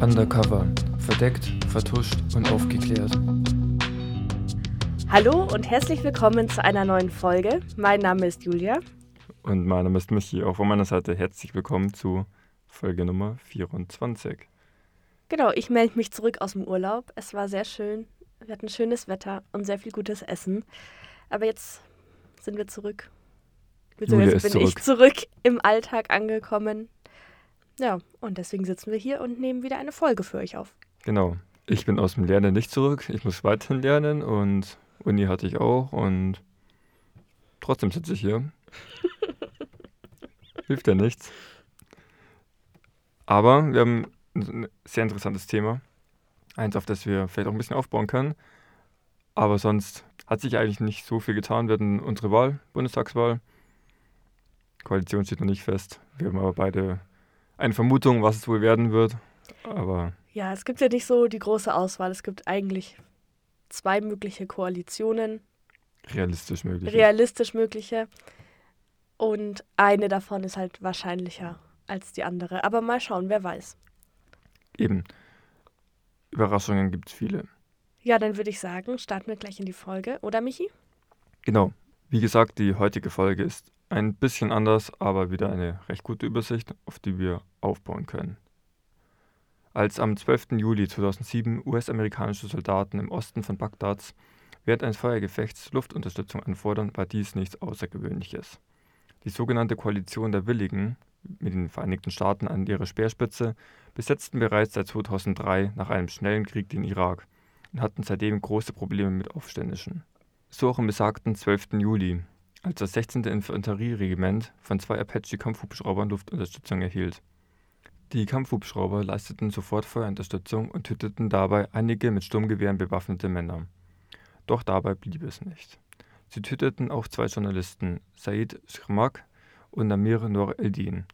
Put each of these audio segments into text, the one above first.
Undercover. Verdeckt, vertuscht und aufgeklärt. Hallo und herzlich willkommen zu einer neuen Folge. Mein Name ist Julia. Und mein Name ist Michi. Auch von meiner Seite herzlich willkommen zu Folge Nummer 24. Genau, ich melde mich zurück aus dem Urlaub. Es war sehr schön. Wir hatten schönes Wetter und sehr viel gutes Essen. Aber jetzt sind wir zurück. Julia bin ich zurück. zurück im Alltag angekommen. Ja, und deswegen sitzen wir hier und nehmen wieder eine Folge für euch auf. Genau. Ich bin aus dem Lernen nicht zurück. Ich muss weiterhin lernen und Uni hatte ich auch und trotzdem sitze ich hier. Hilft ja nichts. Aber wir haben ein sehr interessantes Thema. Eins, auf das wir vielleicht auch ein bisschen aufbauen können. Aber sonst hat sich eigentlich nicht so viel getan. Wir hatten unsere Wahl, Bundestagswahl. Koalition steht noch nicht fest. Wir haben aber beide eine Vermutung, was es wohl werden wird. Aber Ja, es gibt ja nicht so die große Auswahl. Es gibt eigentlich zwei mögliche Koalitionen, realistisch möglich. realistisch mögliche. Und eine davon ist halt wahrscheinlicher als die andere. Aber mal schauen, wer weiß. Eben. Überraschungen gibt es viele. Ja, dann würde ich sagen, starten wir gleich in die Folge. Oder, Michi? Genau. Wie gesagt, die heutige Folge ist ein bisschen anders, aber wieder eine recht gute Übersicht, auf die wir aufbauen können. Als am 12. Juli 2007 US-amerikanische Soldaten im Osten von Bagdads während eines Feuergefechts Luftunterstützung anfordern, war dies nichts Außergewöhnliches. Die sogenannte Koalition der Willigen, mit den Vereinigten Staaten an ihrer Speerspitze, besetzten bereits seit 2003 nach einem schnellen Krieg den Irak und hatten seitdem große Probleme mit Aufständischen. So auch am besagten 12. Juli, als das 16. Infanterieregiment von zwei Apache-Kampfhubschraubern Luftunterstützung erhielt. Die Kampfhubschrauber leisteten sofort Feuerunterstützung und töteten dabei einige mit Sturmgewehren bewaffnete Männer. Doch dabei blieb es nicht. Sie töteten auch zwei Journalisten, Said Shirmak und Namir Noor Eldin,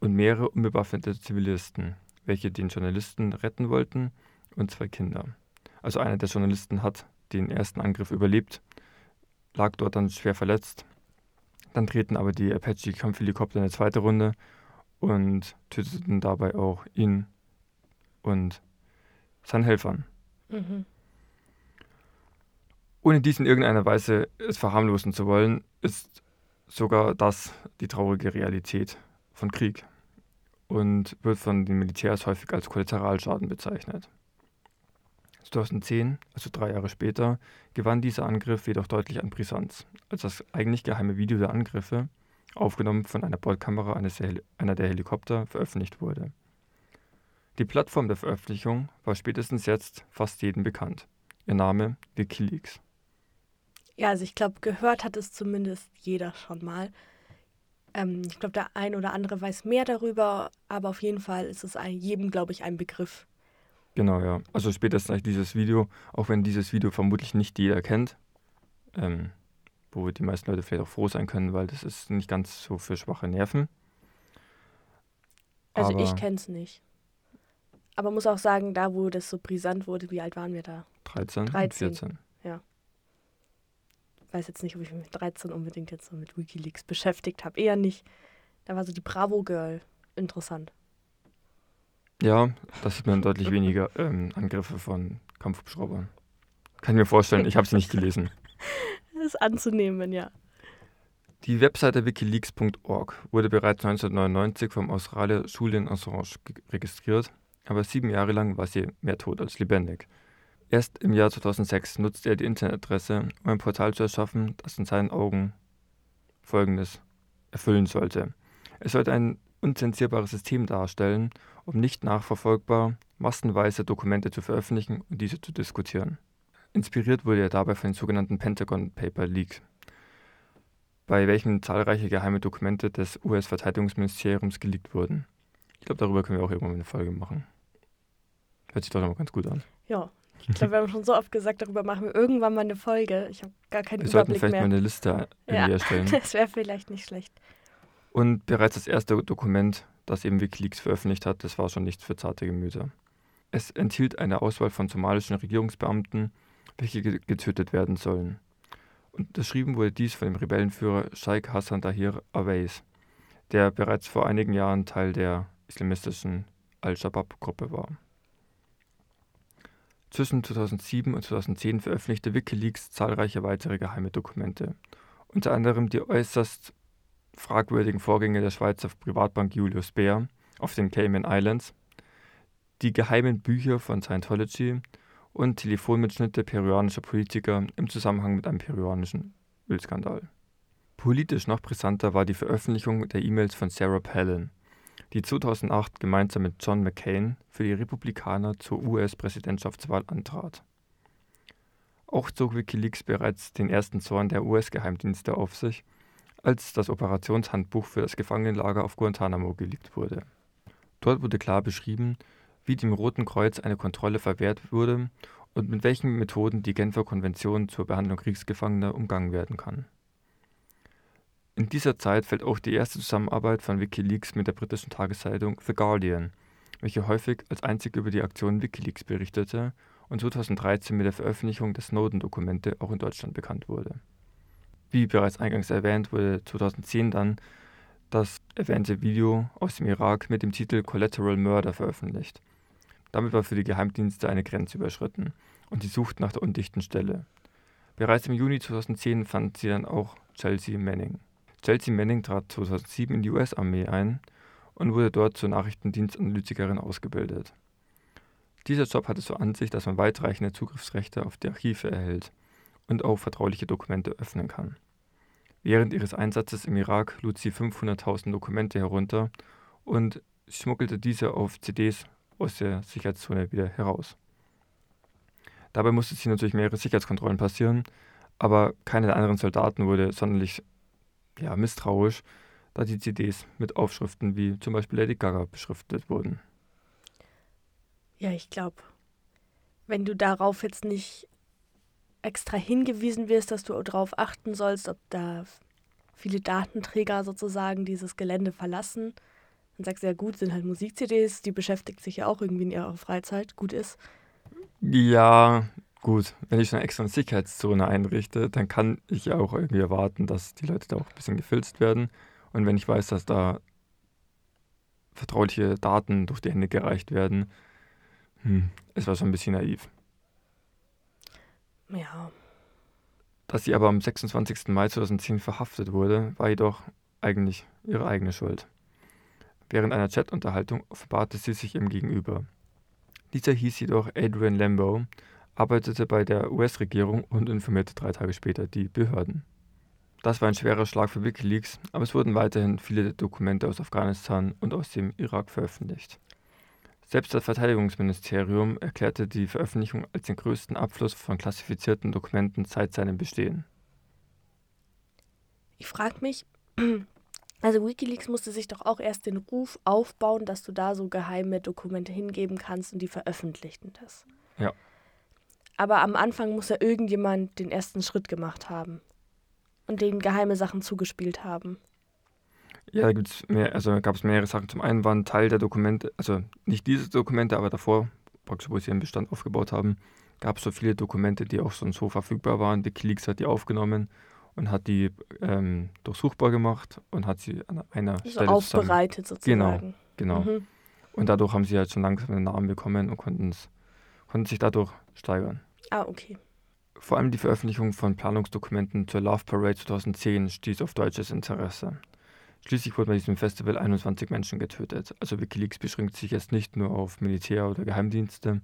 und mehrere unbewaffnete Zivilisten, welche den Journalisten retten wollten, und zwei Kinder. Also einer der Journalisten hat den ersten Angriff überlebt, lag dort dann schwer verletzt. Dann drehten aber die Apache-Kampfhelikopter eine zweite Runde und töteten dabei auch ihn und seinen Helfern. Mhm. Ohne dies in irgendeiner Weise es verharmlosen zu wollen, ist sogar das die traurige Realität von Krieg und wird von den Militärs häufig als Kollateralschaden bezeichnet. 2010, also drei Jahre später, gewann dieser Angriff jedoch deutlich an Brisanz, als das eigentlich geheime Video der Angriffe, aufgenommen von einer Bordkamera eines Heli einer der Helikopter, veröffentlicht wurde. Die Plattform der Veröffentlichung war spätestens jetzt fast jedem bekannt. Ihr Name Wikileaks. Ja, also ich glaube, gehört hat es zumindest jeder schon mal. Ähm, ich glaube, der ein oder andere weiß mehr darüber, aber auf jeden Fall ist es ein, jedem, glaube ich, ein Begriff. Genau, ja. Also spätestens dieses Video, auch wenn dieses Video vermutlich nicht jeder kennt, ähm, wo die meisten Leute vielleicht auch froh sein können, weil das ist nicht ganz so für schwache Nerven. Also Aber ich kenne es nicht. Aber muss auch sagen, da wo das so brisant wurde, wie alt waren wir da? 13, 13. 14. Ich weiß jetzt nicht, ob ich mich mit 13 unbedingt jetzt so mit Wikileaks beschäftigt habe. Eher nicht. Da war so die Bravo Girl interessant. Ja, da sieht man deutlich weniger ähm, Angriffe von Kampfhubschraubern. Kann ich mir vorstellen, ich habe sie nicht gelesen. Ist anzunehmen, ja. Die Webseite wikileaks.org wurde bereits 1999 vom Australier Julian Assange ge- registriert, aber sieben Jahre lang war sie mehr tot als lebendig. Erst im Jahr 2006 nutzte er die Internetadresse, um ein Portal zu erschaffen, das in seinen Augen Folgendes erfüllen sollte. Es sollte ein unzensierbares System darstellen, um nicht nachverfolgbar massenweise Dokumente zu veröffentlichen und diese zu diskutieren. Inspiriert wurde er dabei von den sogenannten Pentagon Paper Leak, bei welchen zahlreiche geheime Dokumente des US-Verteidigungsministeriums geleakt wurden. Ich glaube, darüber können wir auch irgendwann mal eine Folge machen. Hört sich doch mal ganz gut an. Ja. Ich glaube, wir haben schon so oft gesagt, darüber machen wir irgendwann mal eine Folge. Ich habe gar keinen Wir sollten Überblick vielleicht mal mehr. eine Liste irgendwie Ja. erstellen. Das wäre vielleicht nicht schlecht. Und bereits das erste Dokument, das eben Wikileaks veröffentlicht hat, das war schon nichts für zarte Gemüter. Es enthielt eine Auswahl von somalischen Regierungsbeamten, welche ge- getötet werden sollen. Unterschrieben wurde dies von dem Rebellenführer Sheikh Hassan Tahir Awais, der bereits vor einigen Jahren Teil der islamistischen Al-Shabaab-Gruppe war. Zwischen 2007 und 2010 veröffentlichte Wikileaks zahlreiche weitere geheime Dokumente, unter anderem die äußerst fragwürdigen Vorgänge der Schweizer Privatbank Julius Baer auf den Cayman Islands, die geheimen Bücher von Scientology und Telefonmitschnitte peruanischer Politiker im Zusammenhang mit einem peruanischen Ölskandal. Politisch noch brisanter war die Veröffentlichung der E-Mails von Sarah Palin, die 2008 gemeinsam mit John McCain für die Republikaner zur US-Präsidentschaftswahl antrat. Auch zog Wikileaks bereits den ersten Zorn der US-Geheimdienste auf sich, als das Operationshandbuch für das Gefangenenlager auf Guantanamo geleakt wurde. Dort wurde klar beschrieben, wie dem Roten Kreuz eine Kontrolle verwehrt wurde und mit welchen Methoden die Genfer Konvention zur Behandlung Kriegsgefangener umgangen werden kann. In dieser Zeit fällt auch die erste Zusammenarbeit von Wikileaks mit der britischen Tageszeitung The Guardian, welche häufig als einzige über die Aktion Wikileaks berichtete und 2013 mit der Veröffentlichung der Snowden-Dokumente auch in Deutschland bekannt wurde. Wie bereits eingangs erwähnt, wurde 2010 dann das erwähnte Video aus dem Irak mit dem Titel Collateral Murder veröffentlicht. Damit war für die Geheimdienste eine Grenze überschritten und sie suchten nach der undichten Stelle. Bereits im Juni 2010 fand sie dann auch Chelsea Manning. Chelsea Manning trat 2007 in die US-Armee ein und wurde dort zur Nachrichtendienstanalytikerin ausgebildet. Dieser Job hatte zur Ansicht, dass man weitreichende Zugriffsrechte auf die Archive erhält und auch vertrauliche Dokumente öffnen kann. Während ihres Einsatzes im Irak lud sie 500.000 Dokumente herunter und schmuggelte diese auf CDs aus der Sicherheitszone wieder heraus. Dabei musste sie natürlich mehrere Sicherheitskontrollen passieren, aber keiner der anderen Soldaten wurde sonderlich ja, misstrauisch, da die CDs mit Aufschriften wie zum Beispiel Lady Gaga beschriftet wurden. Ja, ich glaube, wenn du darauf jetzt nicht extra hingewiesen wirst, dass du darauf achten sollst, ob da viele Datenträger sozusagen dieses Gelände verlassen, sagst du ja gut, sind halt Musik-CDs, die beschäftigt sich ja auch irgendwie in ihrer Freizeit, gut ist. Ja, Gut, wenn ich eine extra Sicherheitszone einrichte, dann kann ich ja auch irgendwie erwarten, dass die Leute da auch ein bisschen gefilzt werden. Und wenn ich weiß, dass da vertrauliche Daten durch die Hände gereicht werden, hm, ist was ein bisschen naiv. Ja. Dass sie aber am 26. Mai 2010 verhaftet wurde, war jedoch eigentlich ihre eigene Schuld. Während einer Chatunterhaltung offenbarte sie sich ihm gegenüber. Dieser hieß jedoch Adrian Lambo arbeitete bei der US-Regierung und informierte drei Tage später die Behörden. Das war ein schwerer Schlag für Wikileaks, aber es wurden weiterhin viele Dokumente aus Afghanistan und aus dem Irak veröffentlicht. Selbst das Verteidigungsministerium erklärte die Veröffentlichung als den größten Abfluss von klassifizierten Dokumenten seit seinem Bestehen. Ich frage mich, also Wikileaks musste sich doch auch erst den Ruf aufbauen, dass du da so geheime Dokumente hingeben kannst und die veröffentlichten das. Ja. Aber am Anfang muss ja irgendjemand den ersten Schritt gemacht haben und denen geheime Sachen zugespielt haben. Ja, da gibt's mehr, also gab es mehrere Sachen. Zum einen waren Teil der Dokumente, also nicht diese Dokumente, aber davor, praktisch wo sie ihren Bestand aufgebaut haben, gab es so viele Dokumente, die auch schon so verfügbar waren. Wikileaks hat die aufgenommen und hat die ähm, durchsuchbar gemacht und hat sie an einer also Stelle aufbereitet sozusagen. Genau, genau. Mhm. Und dadurch haben sie halt schon langsam einen Namen bekommen und konnten sich dadurch steigern. Ah, okay. Vor allem die Veröffentlichung von Planungsdokumenten zur Love Parade 2010 stieß auf deutsches Interesse. Schließlich wurden bei diesem Festival 21 Menschen getötet. Also Wikileaks beschränkt sich jetzt nicht nur auf Militär oder Geheimdienste,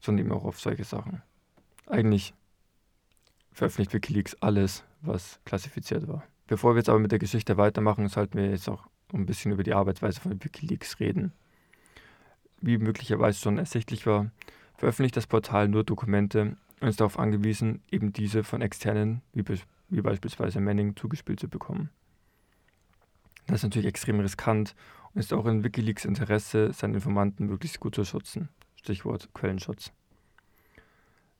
sondern eben auch auf solche Sachen. Eigentlich veröffentlicht Wikileaks alles, was klassifiziert war. Bevor wir jetzt aber mit der Geschichte weitermachen, sollten wir jetzt auch ein bisschen über die Arbeitsweise von Wikileaks reden. Wie möglicherweise schon ersichtlich war, veröffentlicht das Portal nur Dokumente, und ist darauf angewiesen, eben diese von externen, wie, wie beispielsweise Manning, zugespielt zu bekommen. Das ist natürlich extrem riskant und ist auch in Wikileaks Interesse, seine Informanten möglichst gut zu schützen. Stichwort Quellenschutz.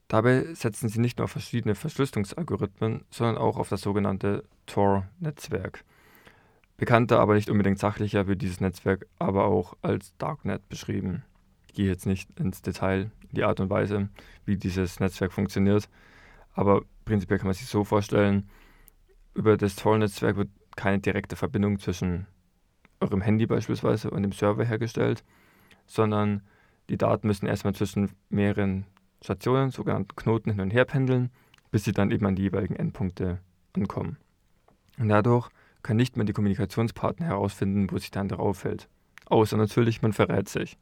Dabei setzen sie nicht nur auf verschiedene Verschlüsselungsalgorithmen, sondern auch auf das sogenannte Tor-Netzwerk. Bekannter, aber nicht unbedingt sachlicher wird dieses Netzwerk aber auch als Darknet beschrieben. Ich gehe jetzt nicht ins Detail, die Art und Weise, wie dieses Netzwerk funktioniert. Aber prinzipiell kann man sich so vorstellen, über das Tor-Netzwerk wird keine direkte Verbindung zwischen eurem Handy beispielsweise und dem Server hergestellt, sondern die Daten müssen erstmal zwischen mehreren Stationen, sogenannten Knoten, hin und her pendeln, bis sie dann eben an die jeweiligen Endpunkte ankommen. Und dadurch kann nicht mehr die Kommunikationspartner herausfinden, wo sich der andere auffällt. Außer natürlich, man verrät sich.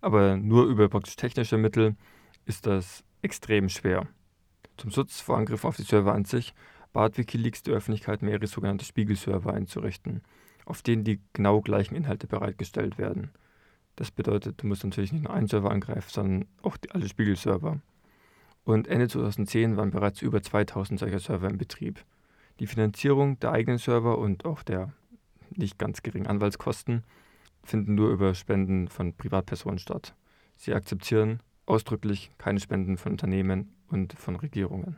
Aber nur über praktisch technische Mittel ist das extrem schwer. Zum Schutz vor Angriffen auf die Server an sich bat Wikileaks die Öffentlichkeit, mehrere sogenannte Spiegelserver einzurichten, auf denen die genau gleichen Inhalte bereitgestellt werden. Das bedeutet, du musst natürlich nicht nur einen Server angreifen, sondern auch die, alle Spiegelserver. Und Ende 2010 waren bereits über 2000 solcher Server in Betrieb. Die Finanzierung der eigenen Server und auch der nicht ganz geringen Anwaltskosten finden nur über Spenden von Privatpersonen statt. Sie akzeptieren ausdrücklich keine Spenden von Unternehmen und von Regierungen.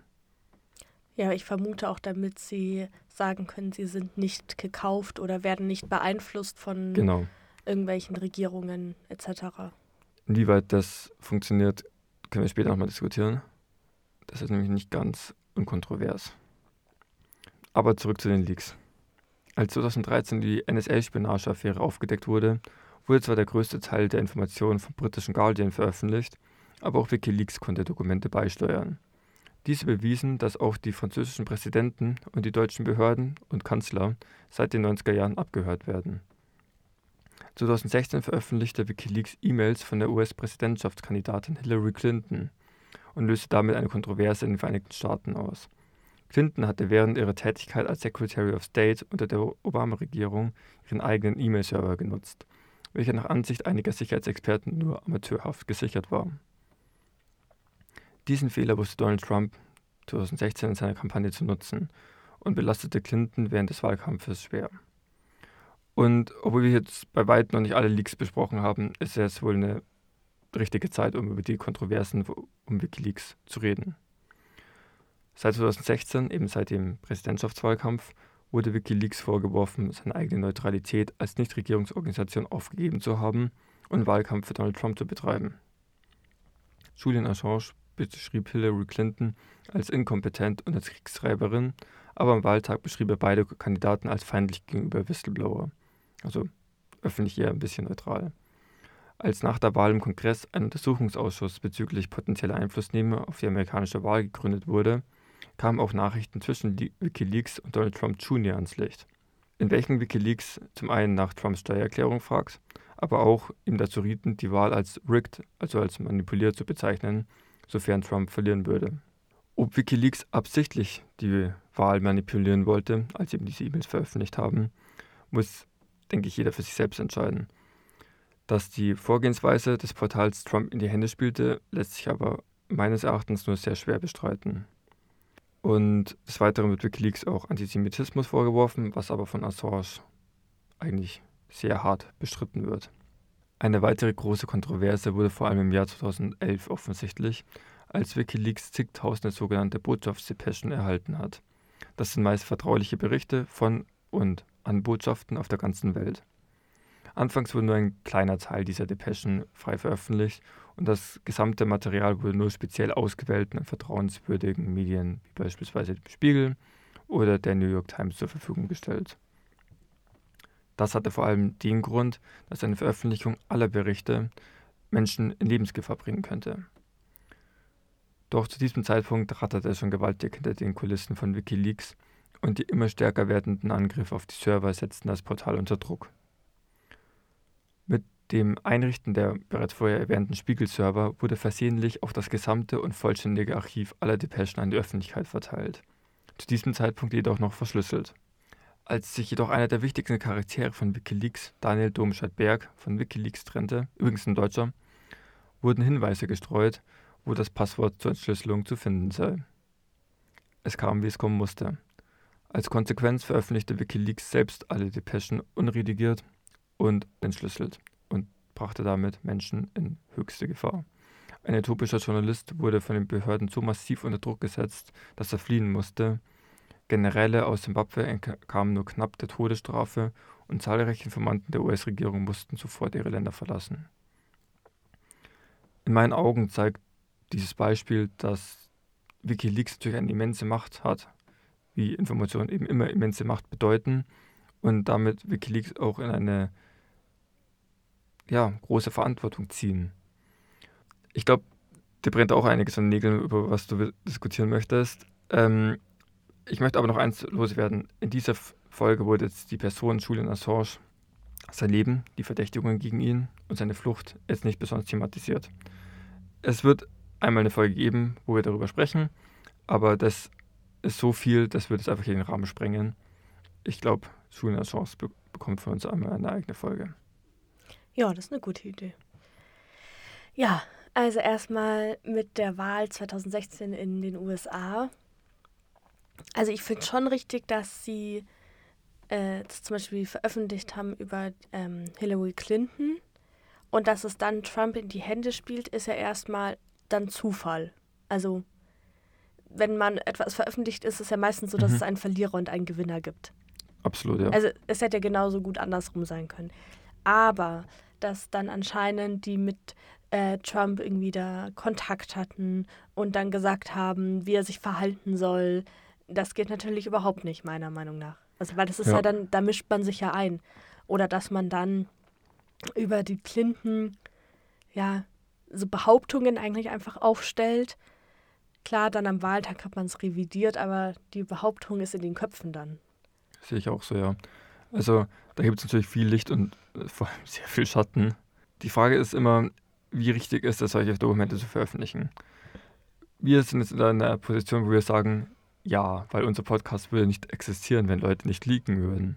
Ja, ich vermute auch, damit sie sagen können, sie sind nicht gekauft oder werden nicht beeinflusst von Genau. Irgendwelchen Regierungen etc. Inwieweit das funktioniert, können wir später nochmal diskutieren. Das ist nämlich nicht ganz unkontrovers. Aber zurück zu den Leaks. Als 2013 die NSA-Spionage-Affäre aufgedeckt wurde, wurde zwar der größte Teil der Informationen vom britischen Guardian veröffentlicht, aber auch Wikileaks konnte Dokumente beisteuern. Diese bewiesen, dass auch die französischen Präsidenten und die deutschen Behörden und Kanzler seit den 90er Jahren abgehört werden. 2016 veröffentlichte Wikileaks E-Mails von der US-Präsidentschaftskandidatin Hillary Clinton und löste damit eine Kontroverse in den Vereinigten Staaten aus. Clinton hatte während ihrer Tätigkeit als Secretary of State unter der Obama-Regierung ihren eigenen E-Mail-Server genutzt, welcher nach Ansicht einiger Sicherheitsexperten nur amateurhaft gesichert war. Diesen Fehler wusste Donald Trump 2016 in seiner Kampagne zu nutzen und belastete Clinton während des Wahlkampfes schwer. Und obwohl wir jetzt bei weitem noch nicht alle Leaks besprochen haben, ist es wohl eine richtige Zeit, um über die Kontroversen um Wikileaks zu reden. Seit 2016, eben seit dem Präsidentschaftswahlkampf, wurde Wikileaks vorgeworfen, seine eigene Neutralität als Nichtregierungsorganisation aufgegeben zu haben und Wahlkampf für Donald Trump zu betreiben. Julian Assange beschrieb Hillary Clinton als inkompetent und als Kriegstreiberin, aber am Wahltag beschrieb er beide Kandidaten als feindlich gegenüber Whistleblower. Also öffentlich eher ein bisschen neutral. Als nach der Wahl im Kongress ein Untersuchungsausschuss bezüglich potenzieller Einflussnahme auf die amerikanische Wahl gegründet wurde, kamen auch Nachrichten zwischen Wikileaks und Donald Trump Jr. ans Licht. In welchen Wikileaks zum einen nach Trumps Steuererklärung fragt, aber auch ihm dazu rieten, die Wahl als rigged, also als manipuliert zu bezeichnen, sofern Trump verlieren würde. Ob Wikileaks absichtlich die Wahl manipulieren wollte, als sie eben diese E-Mails veröffentlicht haben, muss, denke ich, jeder für sich selbst entscheiden. Dass die Vorgehensweise des Portals Trump in die Hände spielte, lässt sich aber meines Erachtens nur sehr schwer bestreiten. Und des Weiteren wird Wikileaks auch Antisemitismus vorgeworfen, was aber von Assange eigentlich sehr hart bestritten wird. Eine weitere große Kontroverse wurde vor allem im Jahr 2011 offensichtlich, als Wikileaks zigtausende sogenannte Botschaftsdepeschen erhalten hat. Das sind meist vertrauliche Berichte von und an Botschaften auf der ganzen Welt. Anfangs wurde nur ein kleiner Teil dieser Depeschen frei veröffentlicht und das gesamte Material wurde nur speziell ausgewählten und vertrauenswürdigen Medien wie beispielsweise dem Spiegel oder der New York Times zur Verfügung gestellt. Das hatte vor allem den Grund, dass eine Veröffentlichung aller Berichte Menschen in Lebensgefahr bringen könnte. Doch zu diesem Zeitpunkt ratterte es schon gewaltig hinter den Kulissen von Wikileaks und die immer stärker werdenden Angriffe auf die Server setzten das Portal unter Druck. Mit dem Einrichten der bereits vorher erwähnten Spiegelserver wurde versehentlich auch das gesamte und vollständige Archiv aller Depeschen an die Öffentlichkeit verteilt. Zu diesem Zeitpunkt jedoch noch verschlüsselt. Als sich jedoch einer der wichtigsten Charaktere von Wikileaks, Daniel Domscheit-Berg, von Wikileaks trennte, übrigens ein Deutscher, wurden Hinweise gestreut, wo das Passwort zur Entschlüsselung zu finden sei. Es kam, wie es kommen musste. Als Konsequenz veröffentlichte Wikileaks selbst alle Depeschen unredigiert und entschlüsselt und brachte damit Menschen in höchste Gefahr. Ein äthiopischer Journalist wurde von den Behörden so massiv unter Druck gesetzt, dass er fliehen musste. Generäle aus Simbabwe entkamen nur knapp der Todesstrafe und zahlreiche Informanten der US-Regierung mussten sofort ihre Länder verlassen. In meinen Augen zeigt dieses Beispiel, dass Wikileaks natürlich eine immense Macht hat, wie Informationen eben immer immense Macht bedeuten und damit Wikileaks auch in eine ja, große Verantwortung ziehen. Ich glaube, dir brennt auch einiges an Nägeln, über was du diskutieren möchtest. Ähm, ich möchte aber noch eins loswerden. In dieser Folge wurde jetzt die Person Julian Assange, sein Leben, die Verdächtigungen gegen ihn und seine Flucht jetzt nicht besonders thematisiert. Es wird einmal eine Folge geben, wo wir darüber sprechen, aber das ist so viel, das wird jetzt einfach hier den Rahmen sprengen. Ich glaube, Julian Assange be bekommt von uns einmal eine eigene Folge. Ja, das ist eine gute Idee. Ja, also erstmal mit der Wahl 2016 in den USA. Also ich finde schon richtig, dass sie äh, das zum Beispiel veröffentlicht haben über ähm, Hillary Clinton und dass es dann Trump in die Hände spielt, ist ja erstmal dann Zufall. Also wenn man etwas veröffentlicht, ist es ja meistens so, dass mhm. es einen Verlierer und einen Gewinner gibt. Absolut, ja. Also es hätte ja genauso gut andersrum sein können. Aber dass dann anscheinend die mit äh, Trump irgendwie da Kontakt hatten und dann gesagt haben, wie er sich verhalten soll, das geht natürlich überhaupt nicht, meiner Meinung nach. Also, weil das ist ja. ja dann, da mischt man sich ja ein. Oder dass man dann über die Clinton, ja, so Behauptungen eigentlich einfach aufstellt. Klar, dann am Wahltag hat man es revidiert, aber die Behauptung ist in den Köpfen dann. Sehe ich auch so, ja. Also da gibt es natürlich viel Licht und äh, vor allem sehr viel Schatten. Die Frage ist immer, wie richtig ist es, solche Dokumente zu veröffentlichen? Wir sind jetzt in einer Position, wo wir sagen, ja, weil unser Podcast würde nicht existieren, wenn Leute nicht leaken würden.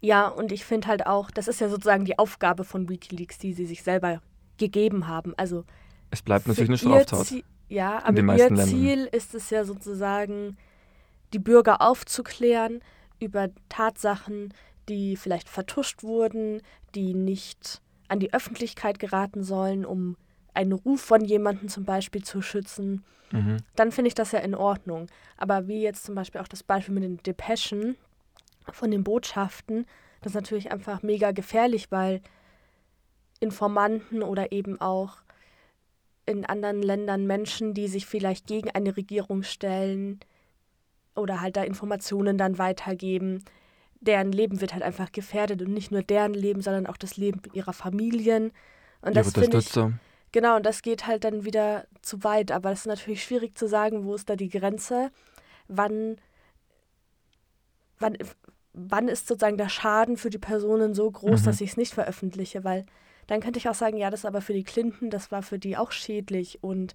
Ja, und ich finde halt auch, das ist ja sozusagen die Aufgabe von Wikileaks, die sie sich selber gegeben haben. Also es bleibt natürlich eine Straftat. Ziel, ja, aber ihr Ziel Ländern. ist es ja sozusagen, die Bürger aufzuklären über Tatsachen, die vielleicht vertuscht wurden, die nicht an die Öffentlichkeit geraten sollen, um einen Ruf von jemandem zum Beispiel zu schützen, mhm. dann finde ich das ja in Ordnung. Aber wie jetzt zum Beispiel auch das Beispiel mit den Depeschen von den Botschaften, das ist natürlich einfach mega gefährlich, weil Informanten oder eben auch in anderen Ländern Menschen, die sich vielleicht gegen eine Regierung stellen oder halt da Informationen dann weitergeben, deren Leben wird halt einfach gefährdet und nicht nur deren Leben, sondern auch das Leben ihrer Familien. Und das finde ich genau und das geht halt dann wieder zu weit. Aber es ist natürlich schwierig zu sagen, wo ist da die Grenze, wann wann wann ist sozusagen der Schaden für die Personen so groß, mhm. dass ich es nicht veröffentliche, weil dann könnte ich auch sagen, ja, das ist aber für die Clinton, das war für die auch schädlich und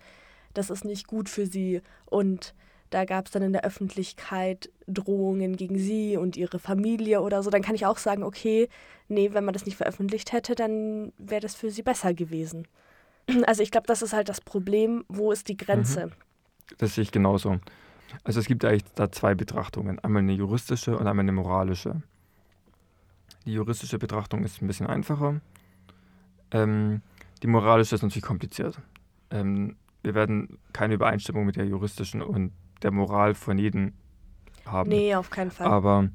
das ist nicht gut für sie und da gab es dann in der Öffentlichkeit Drohungen gegen sie und ihre Familie oder so. Dann kann ich auch sagen, okay, nee, wenn man das nicht veröffentlicht hätte, dann wäre das für sie besser gewesen. Also ich glaube, das ist halt das Problem, wo ist die Grenze? Mhm. Das sehe ich genauso. Also es gibt eigentlich da zwei Betrachtungen, einmal eine juristische und einmal eine moralische. Die juristische Betrachtung ist ein bisschen einfacher. Ähm, die moralische ist natürlich kompliziert. Ähm, wir werden keine Übereinstimmung mit der juristischen und der Moral von jedem haben. Nee, auf keinen Fall. Aber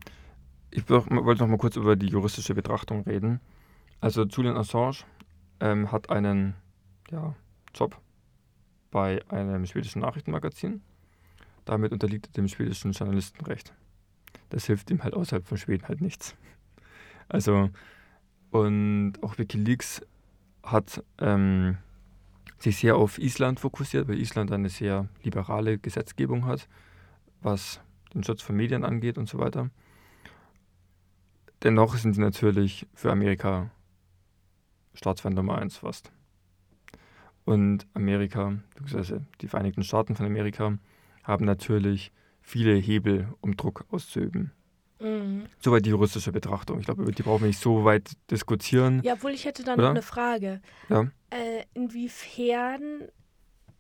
ich wollte noch mal kurz über die juristische Betrachtung reden. Also Julian Assange ähm, hat einen ja, Job bei einem schwedischen Nachrichtenmagazin. Damit unterliegt er dem schwedischen Journalistenrecht. Das hilft ihm halt außerhalb von Schweden halt nichts. Also, und auch Wikileaks hat ähm, sich sehr auf Island fokussiert, weil Island eine sehr liberale Gesetzgebung hat, was den Schutz von Medien angeht und so weiter. Dennoch sind sie natürlich für Amerika Staatsfeind Nummer eins fast. Und Amerika, beziehungsweise die Vereinigten Staaten von Amerika, haben natürlich viele Hebel, um Druck auszuüben. Mhm. Soweit die juristische Betrachtung. Ich glaube, über die brauchen wir nicht so weit diskutieren. Ja, obwohl ich hätte da noch eine Frage. Ja. Äh, inwiefern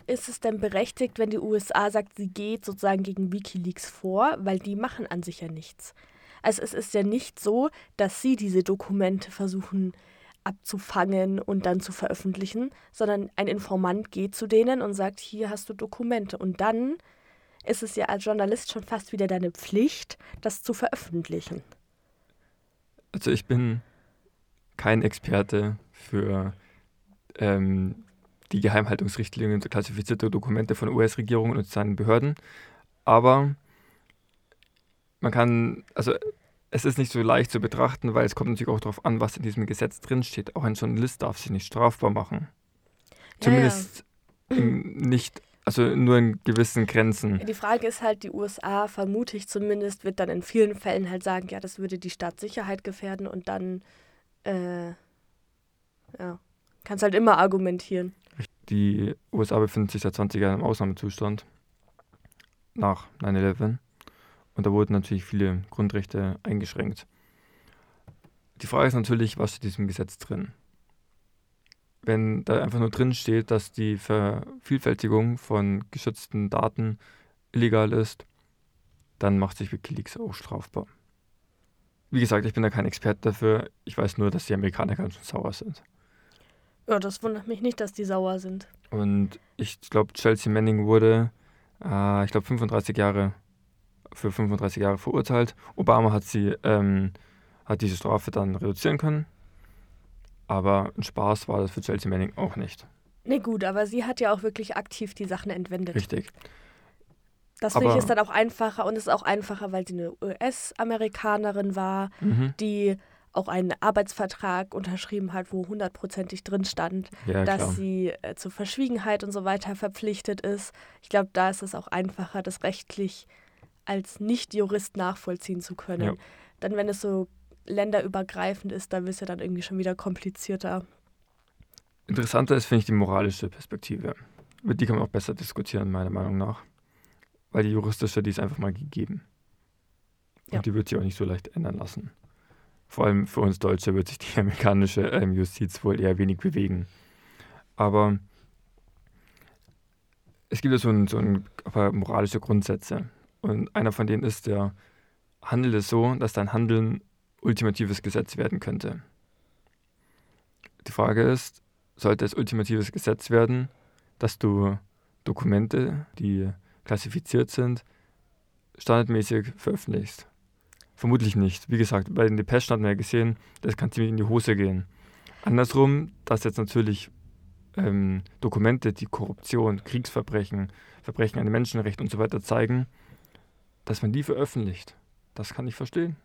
ist es denn berechtigt, wenn die USA sagt, sie geht sozusagen gegen Wikileaks vor, weil die machen an sich ja nichts. Also es ist ja nicht so, dass sie diese Dokumente versuchen abzufangen und dann zu veröffentlichen, sondern ein Informant geht zu denen und sagt, hier hast du Dokumente. Und dann ist es ja als Journalist schon fast wieder deine Pflicht, das zu veröffentlichen. Also ich bin kein Experte für ähm, die Geheimhaltungsrichtlinien für klassifizierte Dokumente von US-Regierungen und seinen Behörden, aber man kann, also es ist nicht so leicht zu betrachten, weil es kommt natürlich auch darauf an, was in diesem Gesetz drinsteht. Auch ein Journalist darf sich nicht strafbar machen. Zumindest nicht, also nur in gewissen Grenzen. Die Frage ist halt, die USA, vermute ich zumindest, wird dann in vielen Fällen halt sagen, ja, das würde die Staatssicherheit gefährden und dann, äh, ja, kannst halt immer argumentieren. Die USA befinden sich seit 20 Jahren im Ausnahmezustand nach 9-11 und da wurden natürlich viele Grundrechte eingeschränkt. Die Frage ist natürlich, was steht in diesem Gesetz drin? Wenn da einfach nur drin steht, dass die Vervielfältigung von geschützten Daten illegal ist, dann macht sich Wikileaks auch strafbar. Wie gesagt, ich bin da kein Experte dafür. Ich weiß nur, dass die Amerikaner ganz schön sauer sind. Ja, das wundert mich nicht, dass die sauer sind. Und ich glaube, Chelsea Manning wurde, äh, ich glaube, 35 Jahre für 35 Jahre verurteilt. Obama hat sie ähm, hat diese Strafe dann reduzieren können. Aber ein Spaß war das für Chelsea Manning auch nicht. Nee, gut, aber sie hat ja auch wirklich aktiv die Sachen entwendet. Richtig. Das finde ich ist dann auch einfacher und es ist auch einfacher, weil sie eine US-Amerikanerin war, Mhm. die auch einen Arbeitsvertrag unterschrieben hat, wo hundertprozentig drin stand, Ja, dass klar. sie äh, zur Verschwiegenheit und so weiter verpflichtet ist. Ich glaube, da ist es auch einfacher, das rechtlich als Nicht-Jurist nachvollziehen zu können. Ja. Dann, wenn es so länderübergreifend ist, da wird es ja dann irgendwie schon wieder komplizierter. Interessanter ist, finde ich, die moralische Perspektive. Über die kann man auch besser diskutieren, meiner Meinung nach. Weil die juristische, die ist einfach mal gegeben. Und Ja. die wird sich auch nicht so leicht ändern lassen. Vor allem für uns Deutsche wird sich die amerikanische ähm, Justiz wohl eher wenig bewegen. Aber es gibt ja so, ein, so ein paar moralische Grundsätze. Und einer von denen ist der, handle so, dass dein Handeln ultimatives Gesetz werden könnte. Die Frage ist, sollte es ultimatives Gesetz werden, dass du Dokumente, die klassifiziert sind, standardmäßig veröffentlichst? Vermutlich nicht. Wie gesagt, bei den Depeschen hat man ja gesehen, das kann ziemlich in die Hose gehen. Andersrum, dass jetzt natürlich ähm, Dokumente, die Korruption, Kriegsverbrechen, Verbrechen an den Menschenrechten und so weiter zeigen, dass man die veröffentlicht. Das kann ich verstehen.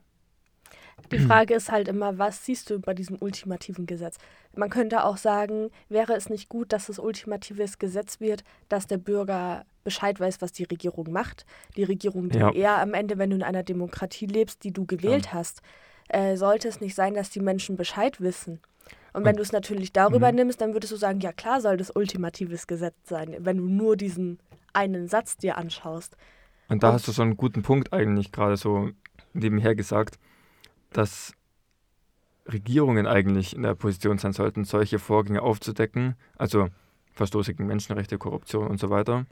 Die Frage ist halt immer, was siehst du bei diesem ultimativen Gesetz? Man könnte auch sagen, wäre es nicht gut, dass es ultimatives Gesetz wird, dass der Bürger Bescheid weiß, was die Regierung macht. Die Regierung, die Ja. eher am Ende, wenn du in einer Demokratie lebst, die du gewählt hast, äh, sollte es nicht sein, dass die Menschen Bescheid wissen. Und wenn du es natürlich darüber Mhm. nimmst, dann würdest du sagen, ja klar soll das ultimatives Gesetz sein, wenn du nur diesen einen Satz dir anschaust. Und da Und- hast du schon einen guten Punkt eigentlich gerade so nebenher gesagt, dass Regierungen eigentlich in der Position sein sollten, solche Vorgänge aufzudecken, also Verstoße gegen Menschenrechte, Korruption und so weiter.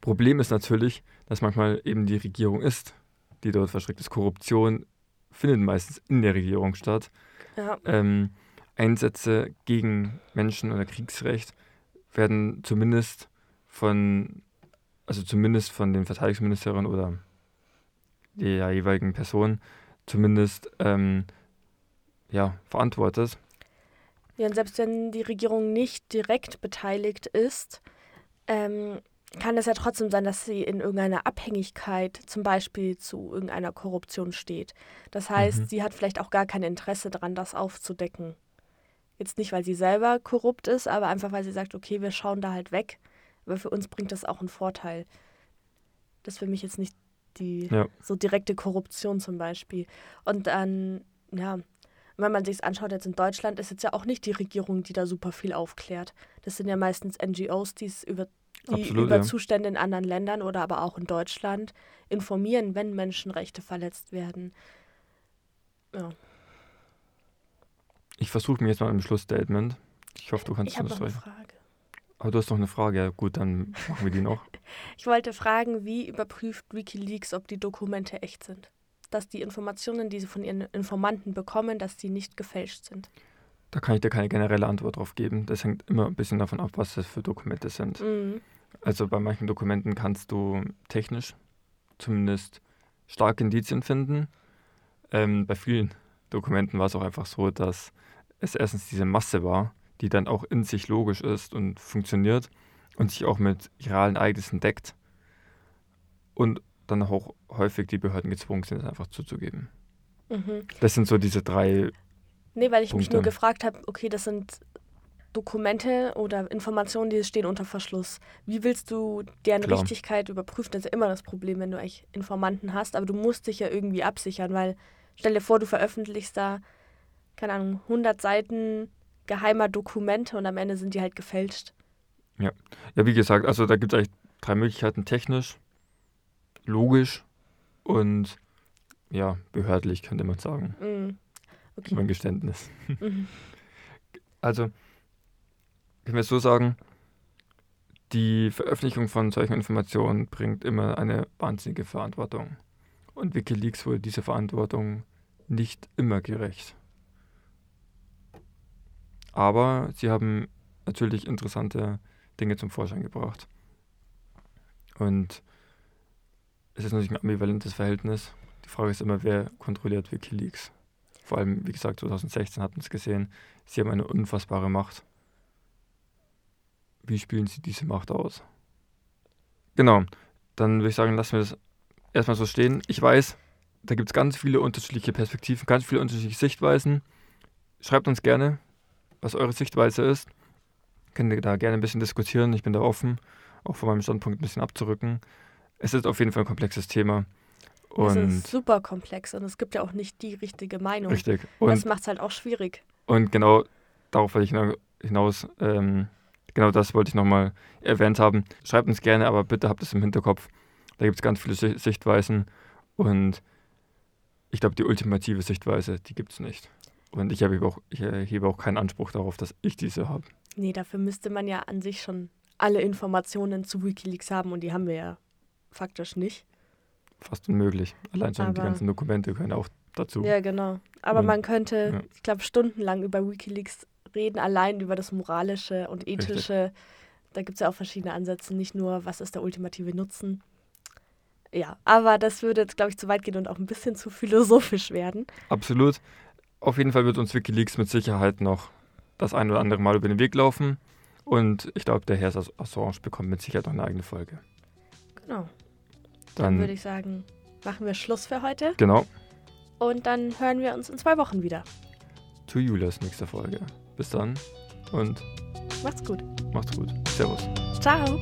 Problem ist natürlich, dass manchmal eben die Regierung ist, die dort verstrickt ist. Korruption findet meistens in der Regierung statt. Ja, Ähm, Einsätze gegen Menschen oder Kriegsrecht werden zumindest von, also zumindest von den Verteidigungsministerinnen oder der jeweiligen Person zumindest ähm, ja, verantwortet. Ja, und selbst wenn die Regierung nicht direkt beteiligt ist, ähm, kann es ja trotzdem sein, dass sie in irgendeiner Abhängigkeit zum Beispiel zu irgendeiner Korruption steht. Das heißt, Mhm. sie hat vielleicht auch gar kein Interesse daran, das aufzudecken. Jetzt nicht, weil sie selber korrupt ist, aber einfach, weil sie sagt, okay, wir schauen da halt weg. Aber für uns bringt das auch einen Vorteil. Das ist für mich jetzt nicht die Ja. so direkte Korruption zum Beispiel. Und dann, ja, wenn man sich es anschaut, jetzt in Deutschland ist jetzt ja auch nicht die Regierung, die da super viel aufklärt. Das sind ja meistens NGOs, über, die Absolut, über ja. Zustände in anderen Ländern oder aber auch in Deutschland informieren, wenn Menschenrechte verletzt werden. Ja. Ich versuche mir jetzt mal im Schlussstatement. Ich hoffe, du kannst Ich das noch eine rein. Frage. Aber du hast noch eine Frage. Ja, gut, dann machen wir die noch. Ich wollte fragen, wie überprüft Wikileaks, ob die Dokumente echt sind? Dass die Informationen, die sie von ihren Informanten bekommen, dass die nicht gefälscht sind. Da kann ich dir keine generelle Antwort drauf geben. Das hängt immer ein bisschen davon ab, was das für Dokumente sind. Mhm. Also bei manchen Dokumenten kannst du technisch zumindest starke Indizien finden. Ähm, bei vielen Dokumenten war es auch einfach so, dass es erstens diese Masse war, die dann auch in sich logisch ist und funktioniert und sich auch mit realen Ereignissen deckt. Und dann auch häufig die Behörden gezwungen sind, es einfach zuzugeben. Mhm. Das sind so diese drei, Nee, weil ich mich Punkte. nur gefragt habe, okay, das sind Dokumente oder Informationen, die stehen unter Verschluss. Wie willst du deren Klar. Richtigkeit überprüfen? Das ist ja immer das Problem, wenn du eigentlich Informanten hast, aber du musst dich ja irgendwie absichern, weil stell dir vor, du veröffentlichst da, keine Ahnung, 100 Seiten geheimer Dokumente und am Ende sind die halt gefälscht. Ja, wie gesagt, also da gibt es eigentlich drei Möglichkeiten: technisch, logisch und ja, behördlich, könnte man sagen. Mm. Okay. Mein Geständnis. Mhm. Also, können wir es so sagen, die Veröffentlichung von solchen Informationen bringt immer eine wahnsinnige Verantwortung. Und Wikileaks wurde dieser Verantwortung nicht immer gerecht. Aber sie haben natürlich interessante Dinge zum Vorschein gebracht. Und es ist natürlich ein ambivalentes Verhältnis. Die Frage ist immer, wer kontrolliert Wikileaks? Vor allem, wie gesagt, 2016 hatten wir es gesehen, sie haben eine unfassbare Macht. Wie spielen sie diese Macht aus? Genau, dann würde ich sagen, lassen wir das erstmal so stehen. Ich weiß, da gibt es ganz viele unterschiedliche Perspektiven, ganz viele unterschiedliche Sichtweisen. Schreibt uns gerne, was eure Sichtweise ist. Könnt ihr da gerne ein bisschen diskutieren. Ich bin da offen, auch von meinem Standpunkt ein bisschen abzurücken. Es ist auf jeden Fall ein komplexes Thema. Es Und ist super komplex und es gibt ja auch nicht die richtige Meinung. richtig. das Und, macht es halt auch schwierig. und genau darauf wollte ich hina- hinaus, ähm, genau das wollte ich nochmal erwähnt haben. Schreibt uns gerne, aber bitte habt es im Hinterkopf. Da gibt es ganz viele Si- Sichtweisen und ich glaube, die ultimative Sichtweise, die gibt es nicht. Und ich, habe auch, ich erhebe auch keinen Anspruch darauf, dass ich diese habe. Nee, dafür müsste man ja an sich schon alle Informationen zu Wikileaks haben und die haben wir ja faktisch nicht. Fast unmöglich. Allein schon die Aber- ganzen Dokumente gehören auch dazu. Ja, genau. Aber Und- man könnte, ja. ich glaube, stundenlang über Wikileaks reden, allein über das Moralische und Ethische. Da gibt es ja auch verschiedene Ansätze, nicht nur, was ist der ultimative Nutzen. Ja, aber das würde jetzt, glaube ich, zu weit gehen und auch ein bisschen zu philosophisch werden. Absolut. Auf jeden Fall wird uns Wikileaks mit Sicherheit noch das ein oder andere Mal über den Weg laufen. Und ich glaube, der Herr Assange bekommt mit Sicherheit noch eine eigene Folge. Genau. Dann Dann, würde ich sagen, machen wir Schluss für heute genau, und dann hören wir uns in zwei Wochen wieder. zu Julias nächster Folge. Bis dann und Macht's gut. macht's gut. Servus. Ciao.